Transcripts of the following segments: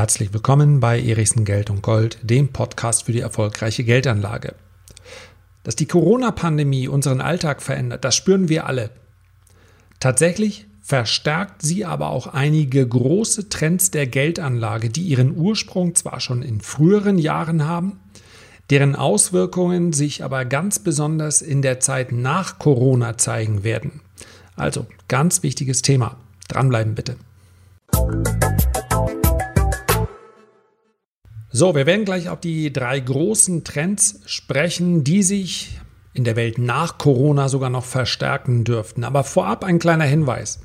Herzlich willkommen bei Erichsen Geld und Gold, dem Podcast für die erfolgreiche Geldanlage. Dass die Corona-Pandemie unseren Alltag verändert, das spüren wir alle. Tatsächlich verstärkt sie aber auch einige große Trends der Geldanlage, die ihren Ursprung zwar schon in früheren Jahren haben, deren Auswirkungen sich aber ganz besonders in der Zeit nach Corona zeigen werden. Also ganz wichtiges Thema. Dranbleiben bitte. So, wir werden gleich auf die drei großen Trends sprechen, die sich in der Welt nach Corona sogar noch verstärken dürften. Aber vorab ein kleiner Hinweis.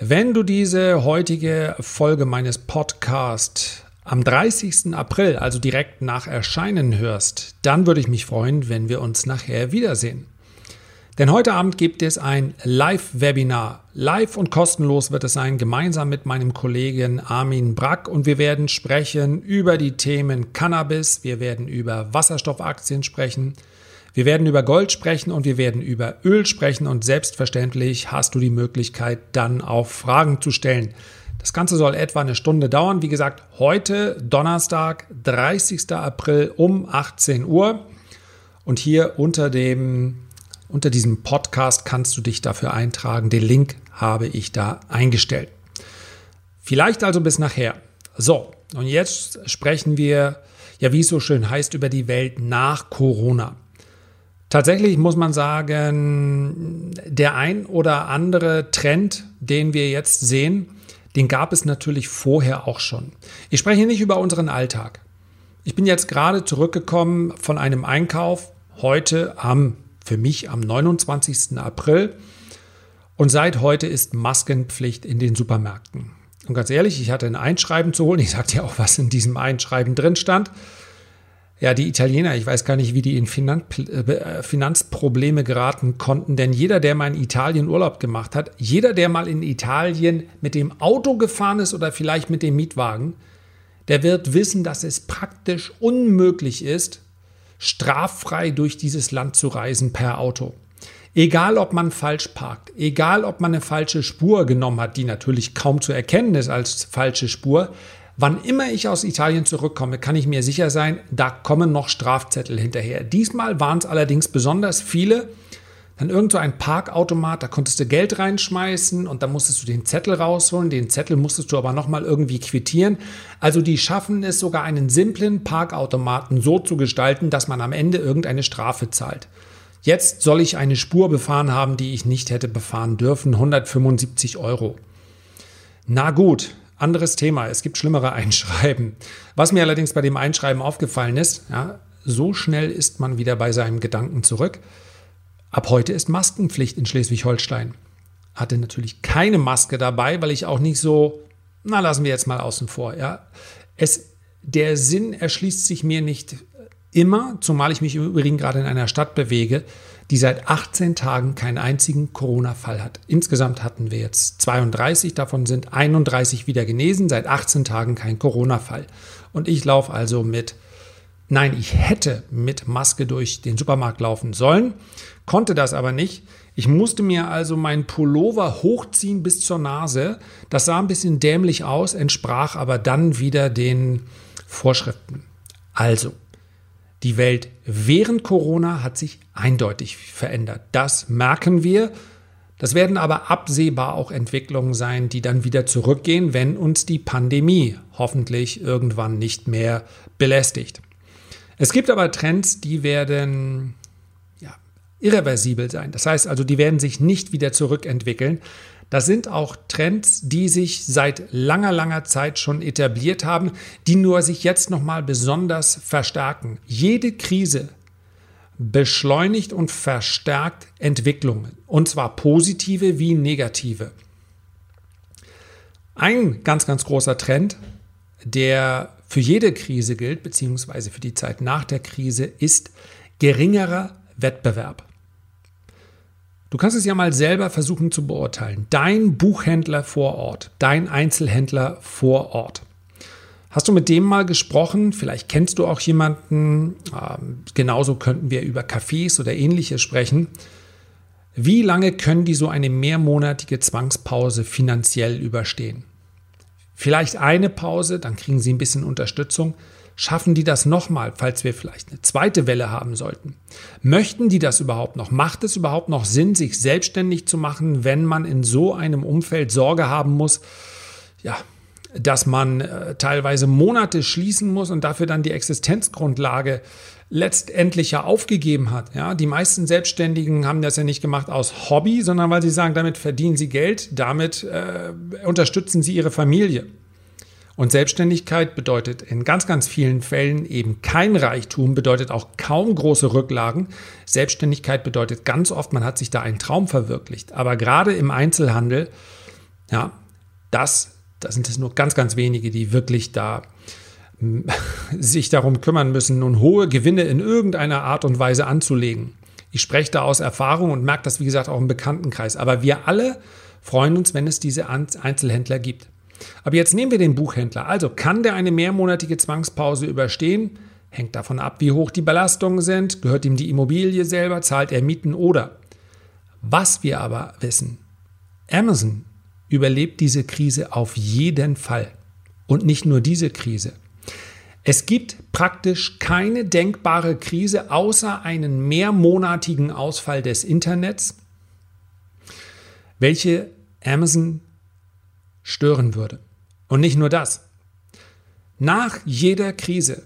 Wenn du diese heutige Folge meines Podcasts am 30. April, also direkt nach Erscheinen hörst, dann würde ich mich freuen, wenn wir uns nachher wiedersehen. Denn heute Abend gibt es ein Live-Webinar. Live und kostenlos wird es sein, gemeinsam mit meinem Kollegen Armin Brack. Und wir werden sprechen über die Themen Cannabis, wir werden über Wasserstoffaktien sprechen, wir werden über Gold sprechen und wir werden über Öl sprechen. Und selbstverständlich hast du die Möglichkeit, dann auch Fragen zu stellen. Das Ganze soll etwa eine Stunde dauern. Wie gesagt, heute Donnerstag, 30. April um 18 Uhr. Und hier unter dem unter diesem Podcast kannst du dich dafür eintragen. Den Link habe ich da eingestellt. Vielleicht also bis nachher. So, und jetzt sprechen wir, ja, wie es so schön heißt, über die Welt nach Corona. Tatsächlich muss man sagen, der ein oder andere Trend, den wir jetzt sehen, den gab es natürlich vorher auch schon. Ich spreche nicht über unseren Alltag. Ich bin jetzt gerade zurückgekommen von einem Einkauf heute am für mich am 29. April. Und seit heute ist Maskenpflicht in den Supermärkten. Und ganz ehrlich, ich hatte ein Einschreiben zu holen. Ich sagte ja auch, was in diesem Einschreiben drin stand. Ja, die Italiener, ich weiß gar nicht, wie die in äh, Finanzprobleme geraten konnten, denn jeder, der mal in Italien Urlaub gemacht hat, jeder, der mal in Italien mit dem Auto gefahren ist oder vielleicht mit dem Mietwagen, der wird wissen, dass es praktisch unmöglich ist, straffrei durch dieses Land zu reisen per Auto. Egal, ob man falsch parkt, egal, ob man eine falsche Spur genommen hat, die natürlich kaum zu erkennen ist als falsche Spur, wann immer ich aus Italien zurückkomme, kann ich mir sicher sein, da kommen noch Strafzettel hinterher. Diesmal waren es allerdings besonders viele, dann irgend so ein Parkautomat, da konntest du Geld reinschmeißen und dann musstest du den Zettel rausholen. Den Zettel musstest du aber nochmal irgendwie quittieren. Also die schaffen es sogar einen simplen Parkautomaten so zu gestalten, dass man am Ende irgendeine Strafe zahlt. Jetzt soll ich eine Spur befahren haben, die ich nicht hätte befahren dürfen. 175 Euro. Na gut, anderes Thema. Es gibt schlimmere Einschreiben. Was mir allerdings bei dem Einschreiben aufgefallen ist, ja, so schnell ist man wieder bei seinem Gedanken zurück. Ab heute ist Maskenpflicht in Schleswig-Holstein. Hatte natürlich keine Maske dabei, weil ich auch nicht so, na lassen wir jetzt mal außen vor. Ja. Es, der Sinn erschließt sich mir nicht immer, zumal ich mich im Übrigen gerade in einer Stadt bewege, die seit 18 Tagen keinen einzigen Corona-Fall hat. Insgesamt hatten wir jetzt 32, davon sind 31 wieder genesen, seit 18 Tagen kein Corona-Fall. Und ich laufe also mit Nein, ich hätte mit Maske durch den Supermarkt laufen sollen, konnte das aber nicht. Ich musste mir also meinen Pullover hochziehen bis zur Nase. Das sah ein bisschen dämlich aus, entsprach aber dann wieder den Vorschriften. Also, die Welt während Corona hat sich eindeutig verändert. Das merken wir. Das werden aber absehbar auch Entwicklungen sein, die dann wieder zurückgehen, wenn uns die Pandemie hoffentlich irgendwann nicht mehr belästigt. Es gibt aber Trends, die werden ja, irreversibel sein. Das heißt also, die werden sich nicht wieder zurückentwickeln. Das sind auch Trends, die sich seit langer, langer Zeit schon etabliert haben, die nur sich jetzt nochmal besonders verstärken. Jede Krise beschleunigt und verstärkt Entwicklungen, und zwar positive wie negative. Ein ganz, ganz großer Trend, der für jede Krise gilt, beziehungsweise für die Zeit nach der Krise, ist geringerer Wettbewerb. Du kannst es ja mal selber versuchen zu beurteilen. Dein Buchhändler vor Ort, dein Einzelhändler vor Ort. Hast du mit dem mal gesprochen? Vielleicht kennst du auch jemanden. Ähm, genauso könnten wir über Cafés oder ähnliches sprechen. Wie lange können die so eine mehrmonatige Zwangspause finanziell überstehen? Vielleicht eine Pause, dann kriegen Sie ein bisschen Unterstützung. Schaffen die das nochmal, falls wir vielleicht eine zweite Welle haben sollten? Möchten die das überhaupt noch? Macht es überhaupt noch Sinn, sich selbstständig zu machen, wenn man in so einem Umfeld Sorge haben muss, ja, dass man äh, teilweise Monate schließen muss und dafür dann die Existenzgrundlage letztendlich ja aufgegeben hat. Ja, die meisten Selbstständigen haben das ja nicht gemacht aus Hobby, sondern weil sie sagen, damit verdienen sie Geld, damit äh, unterstützen sie ihre Familie. Und Selbstständigkeit bedeutet in ganz, ganz vielen Fällen eben kein Reichtum, bedeutet auch kaum große Rücklagen. Selbstständigkeit bedeutet ganz oft, man hat sich da einen Traum verwirklicht. Aber gerade im Einzelhandel, ja, das, das sind es nur ganz, ganz wenige, die wirklich da sich darum kümmern müssen, nun hohe Gewinne in irgendeiner Art und Weise anzulegen. Ich spreche da aus Erfahrung und merke das, wie gesagt, auch im Bekanntenkreis. Aber wir alle freuen uns, wenn es diese Einzelhändler gibt. Aber jetzt nehmen wir den Buchhändler. Also kann der eine mehrmonatige Zwangspause überstehen? Hängt davon ab, wie hoch die Belastungen sind, gehört ihm die Immobilie selber, zahlt er Mieten oder. Was wir aber wissen, Amazon überlebt diese Krise auf jeden Fall. Und nicht nur diese Krise. Es gibt praktisch keine denkbare Krise außer einen mehrmonatigen Ausfall des Internets, welche Amazon stören würde. Und nicht nur das. Nach jeder Krise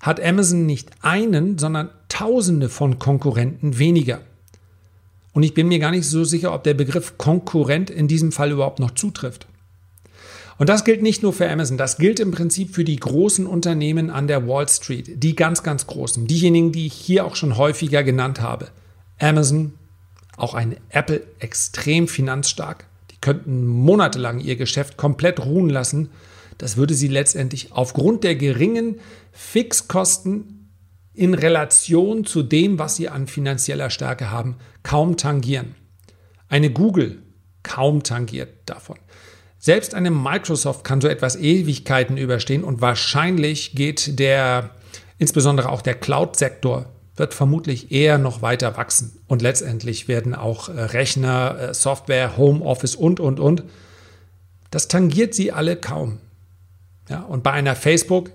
hat Amazon nicht einen, sondern Tausende von Konkurrenten weniger. Und ich bin mir gar nicht so sicher, ob der Begriff Konkurrent in diesem Fall überhaupt noch zutrifft. Und das gilt nicht nur für Amazon, das gilt im Prinzip für die großen Unternehmen an der Wall Street, die ganz, ganz großen, diejenigen, die ich hier auch schon häufiger genannt habe. Amazon, auch ein Apple extrem finanzstark, die könnten monatelang ihr Geschäft komplett ruhen lassen. Das würde sie letztendlich aufgrund der geringen Fixkosten in Relation zu dem, was sie an finanzieller Stärke haben, kaum tangieren. Eine Google kaum tangiert davon. Selbst eine Microsoft kann so etwas Ewigkeiten überstehen und wahrscheinlich geht der, insbesondere auch der Cloud-Sektor, wird vermutlich eher noch weiter wachsen. Und letztendlich werden auch äh, Rechner, äh, Software, Homeoffice und, und, und, das tangiert sie alle kaum. Ja, und bei einer Facebook,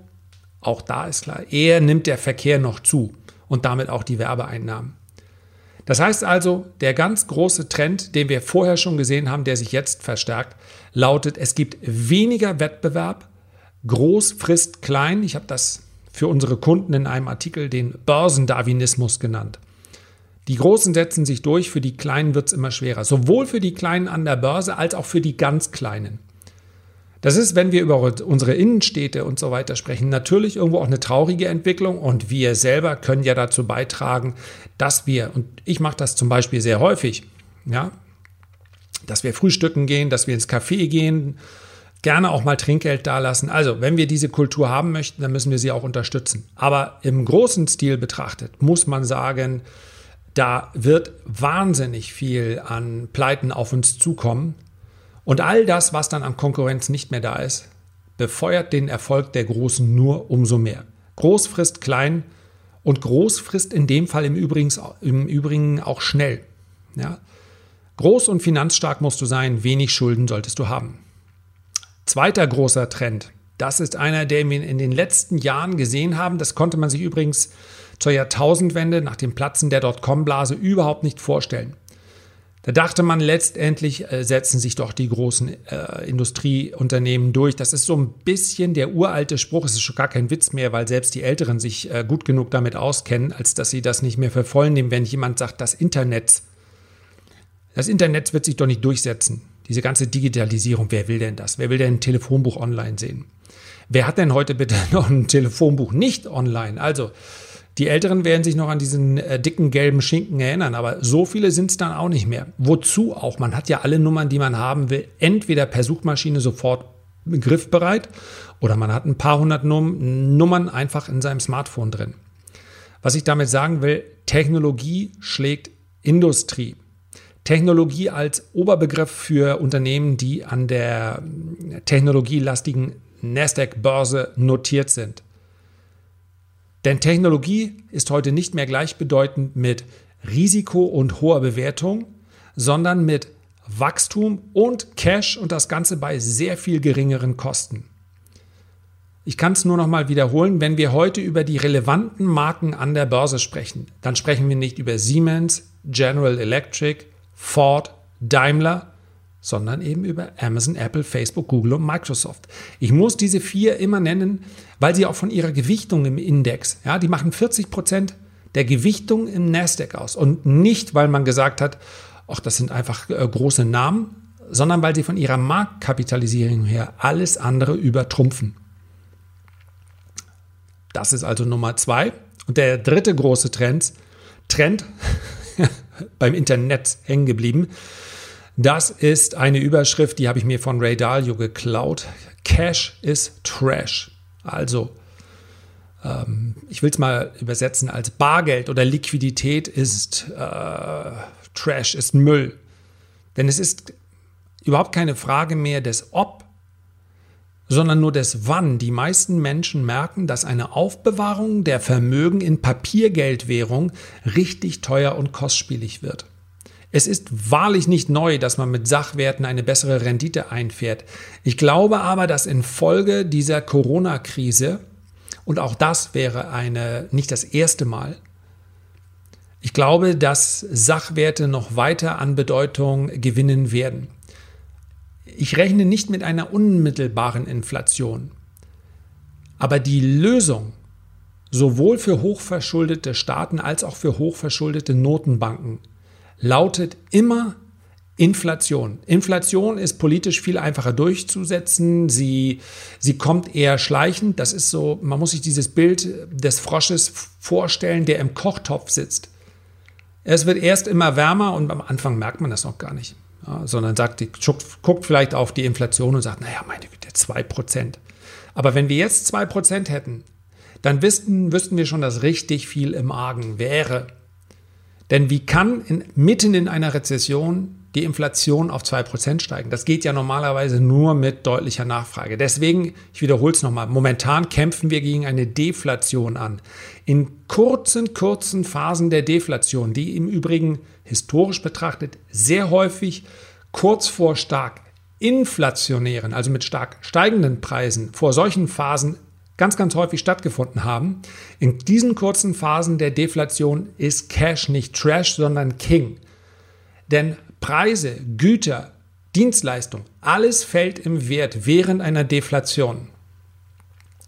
auch da ist klar, eher nimmt der Verkehr noch zu und damit auch die Werbeeinnahmen. Das heißt also, der ganz große Trend, den wir vorher schon gesehen haben, der sich jetzt verstärkt, lautet, es gibt weniger Wettbewerb, groß frisst klein. Ich habe das für unsere Kunden in einem Artikel den Börsendarwinismus genannt. Die Großen setzen sich durch, für die Kleinen wird es immer schwerer. Sowohl für die Kleinen an der Börse als auch für die ganz Kleinen. Das ist, wenn wir über unsere Innenstädte und so weiter sprechen, natürlich irgendwo auch eine traurige Entwicklung und wir selber können ja dazu beitragen, dass wir, und ich mache das zum Beispiel sehr häufig, ja, dass wir frühstücken gehen, dass wir ins Café gehen, gerne auch mal Trinkgeld dalassen. Also, wenn wir diese Kultur haben möchten, dann müssen wir sie auch unterstützen. Aber im großen Stil betrachtet muss man sagen, da wird wahnsinnig viel an Pleiten auf uns zukommen. Und all das, was dann an Konkurrenz nicht mehr da ist, befeuert den Erfolg der Großen nur umso mehr. Groß frisst klein und groß frisst in dem Fall im Übrigen, im Übrigen auch schnell. Ja? Groß und finanzstark musst du sein, wenig Schulden solltest du haben. Zweiter großer Trend, das ist einer, den wir in den letzten Jahren gesehen haben. Das konnte man sich übrigens zur Jahrtausendwende nach dem Platzen der Dotcom-Blase überhaupt nicht vorstellen. Da dachte man letztendlich, äh, setzen sich doch die großen äh, Industrieunternehmen durch. Das ist so ein bisschen der uralte Spruch. Es ist schon gar kein Witz mehr, weil selbst die Älteren sich äh, gut genug damit auskennen, als dass sie das nicht mehr für voll nehmen, wenn jemand sagt, das Internet. Das Internet wird sich doch nicht durchsetzen. Diese ganze Digitalisierung, wer will denn das? Wer will denn ein Telefonbuch online sehen? Wer hat denn heute bitte noch ein Telefonbuch nicht online? Also, die Älteren werden sich noch an diesen äh, dicken gelben Schinken erinnern, aber so viele sind es dann auch nicht mehr. Wozu auch? Man hat ja alle Nummern, die man haben will, entweder per Suchmaschine sofort griffbereit oder man hat ein paar hundert Num Nummern einfach in seinem Smartphone drin. Was ich damit sagen will, Technologie schlägt Industrie. Technologie als Oberbegriff für Unternehmen, die an der technologielastigen Nasdaq-Börse notiert sind. Denn Technologie ist heute nicht mehr gleichbedeutend mit Risiko und hoher Bewertung, sondern mit Wachstum und Cash und das Ganze bei sehr viel geringeren Kosten. Ich kann es nur noch mal wiederholen, wenn wir heute über die relevanten Marken an der Börse sprechen, dann sprechen wir nicht über Siemens, General Electric, Ford, Daimler, sondern eben über Amazon, Apple, Facebook, Google und Microsoft. Ich muss diese vier immer nennen, weil sie auch von ihrer Gewichtung im Index, ja, die machen 40 Prozent der Gewichtung im Nasdaq aus und nicht, weil man gesagt hat, ach, das sind einfach äh, große Namen, sondern weil sie von ihrer Marktkapitalisierung her alles andere übertrumpfen. Das ist also Nummer zwei. Und der dritte große Trend, Trend beim Internet hängen geblieben, das ist eine Überschrift, die habe ich mir von Ray Dalio geklaut. Cash is Trash. Also, ähm, ich will es mal übersetzen als Bargeld oder Liquidität ist äh, Trash, ist Müll. Denn es ist überhaupt keine Frage mehr des Ob, sondern nur des Wann. Die meisten Menschen merken, dass eine Aufbewahrung der Vermögen in Papiergeldwährung richtig teuer und kostspielig wird. Es ist wahrlich nicht neu, dass man mit Sachwerten eine bessere Rendite einfährt. Ich glaube aber, dass infolge dieser Corona-Krise, und auch das wäre eine, nicht das erste Mal, ich glaube, dass Sachwerte noch weiter an Bedeutung gewinnen werden. Ich rechne nicht mit einer unmittelbaren Inflation. Aber die Lösung sowohl für hochverschuldete Staaten als auch für hochverschuldete Notenbanken lautet immer Inflation. Inflation ist politisch viel einfacher durchzusetzen. Sie, sie kommt eher schleichend. Das ist so, man muss sich dieses Bild des Frosches vorstellen, der im Kochtopf sitzt. Es wird erst immer wärmer und am Anfang merkt man das noch gar nicht. Ja, sondern sagt, guckt vielleicht auf die Inflation und sagt, naja, meine Güte, 2%. Aber wenn wir jetzt 2% hätten, dann wüssten, wüssten wir schon, dass richtig viel im Argen wäre. Denn wie kann in, mitten in einer Rezession die Inflation auf 2% steigen? Das geht ja normalerweise nur mit deutlicher Nachfrage. Deswegen, ich wiederhole es nochmal, momentan kämpfen wir gegen eine Deflation an. In kurzen, kurzen Phasen der Deflation, die im Übrigen historisch betrachtet sehr häufig kurz vor stark inflationären, also mit stark steigenden Preisen, vor solchen Phasen ganz, ganz häufig stattgefunden haben. In diesen kurzen Phasen der Deflation ist Cash nicht Trash, sondern King. Denn Preise, Güter, Dienstleistung, alles fällt im Wert während einer Deflation.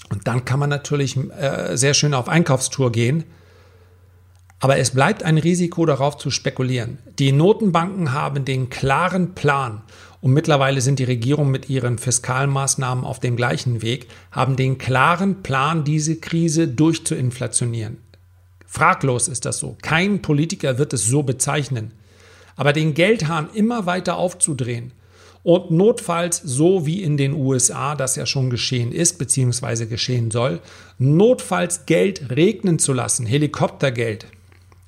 Und dann kann man natürlich äh, sehr schön auf Einkaufstour gehen. Aber es bleibt ein Risiko darauf zu spekulieren. Die Notenbanken haben den klaren Plan und mittlerweile sind die Regierungen mit ihren Fiskalmaßnahmen auf dem gleichen Weg, haben den klaren Plan, diese Krise durchzuinflationieren. Fraglos ist das so. Kein Politiker wird es so bezeichnen. Aber den Geldhahn immer weiter aufzudrehen und notfalls, so wie in den USA das ja schon geschehen ist, beziehungsweise geschehen soll, notfalls Geld regnen zu lassen, Helikoptergeld,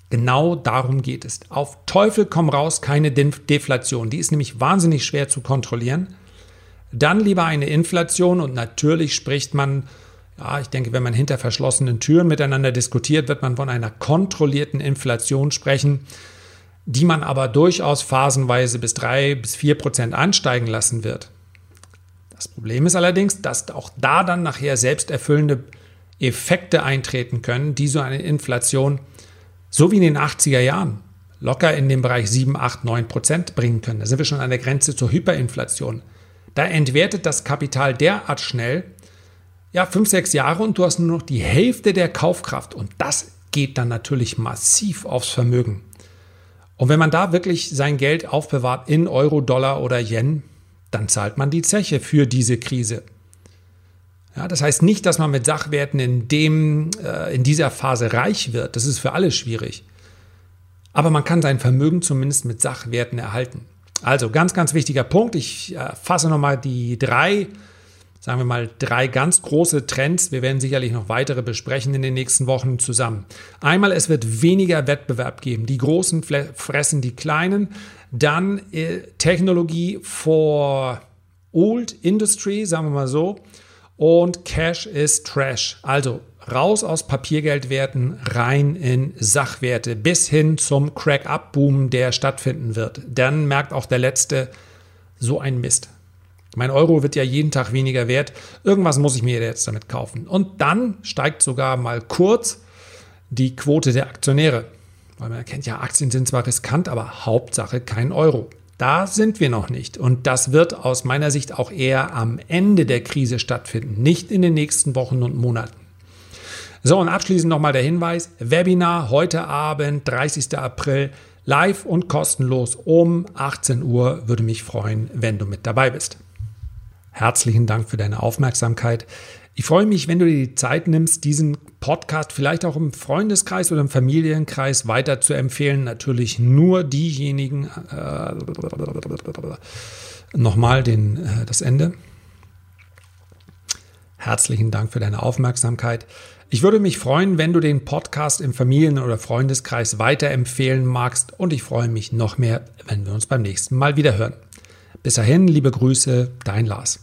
Genau darum geht es. Auf Teufel komm raus keine Deflation. Die ist nämlich wahnsinnig schwer zu kontrollieren. Dann lieber eine Inflation und natürlich spricht man, ja, ich denke, wenn man hinter verschlossenen Türen miteinander diskutiert, wird man von einer kontrollierten Inflation sprechen, die man aber durchaus phasenweise bis drei bis vier Prozent ansteigen lassen wird. Das Problem ist allerdings, dass auch da dann nachher selbsterfüllende Effekte eintreten können, die so eine Inflation so wie in den 80er Jahren locker in den Bereich 7, 8, 9 Prozent bringen können. Da sind wir schon an der Grenze zur Hyperinflation. Da entwertet das Kapital derart schnell, ja, 5, 6 Jahre und du hast nur noch die Hälfte der Kaufkraft und das geht dann natürlich massiv aufs Vermögen. Und wenn man da wirklich sein Geld aufbewahrt in Euro, Dollar oder Yen, dann zahlt man die Zeche für diese Krise. Ja, das heißt nicht, dass man mit Sachwerten in, dem, äh, in dieser Phase reich wird. Das ist für alle schwierig. Aber man kann sein Vermögen zumindest mit Sachwerten erhalten. Also ganz, ganz wichtiger Punkt. Ich äh, fasse nochmal die drei, sagen wir mal, drei ganz große Trends. Wir werden sicherlich noch weitere besprechen in den nächsten Wochen zusammen. Einmal, es wird weniger Wettbewerb geben. Die Großen fressen die Kleinen. Dann äh, Technologie for Old Industry, sagen wir mal so. Und Cash ist Trash. Also raus aus Papiergeldwerten, rein in Sachwerte, bis hin zum Crack-Up-Boom, der stattfinden wird. Dann merkt auch der Letzte so ein Mist. Mein Euro wird ja jeden Tag weniger wert. Irgendwas muss ich mir jetzt damit kaufen. Und dann steigt sogar mal kurz die Quote der Aktionäre. Weil man erkennt ja, Aktien sind zwar riskant, aber Hauptsache kein Euro. Da sind wir noch nicht. Und das wird aus meiner Sicht auch eher am Ende der Krise stattfinden, nicht in den nächsten Wochen und Monaten. So, und abschließend nochmal der Hinweis: Webinar heute Abend, 30. April, live und kostenlos um 18 Uhr. Würde mich freuen, wenn du mit dabei bist. Herzlichen Dank für deine Aufmerksamkeit. Ich freue mich, wenn du dir die Zeit nimmst, diesen Podcast vielleicht auch im Freundeskreis oder im Familienkreis weiter zu empfehlen. Natürlich nur diejenigen, äh, nochmal den, äh, das Ende. Herzlichen Dank für deine Aufmerksamkeit. Ich würde mich freuen, wenn du den Podcast im Familien- oder Freundeskreis weiterempfehlen magst und ich freue mich noch mehr, wenn wir uns beim nächsten Mal wieder hören. Bis dahin, liebe Grüße, dein Lars.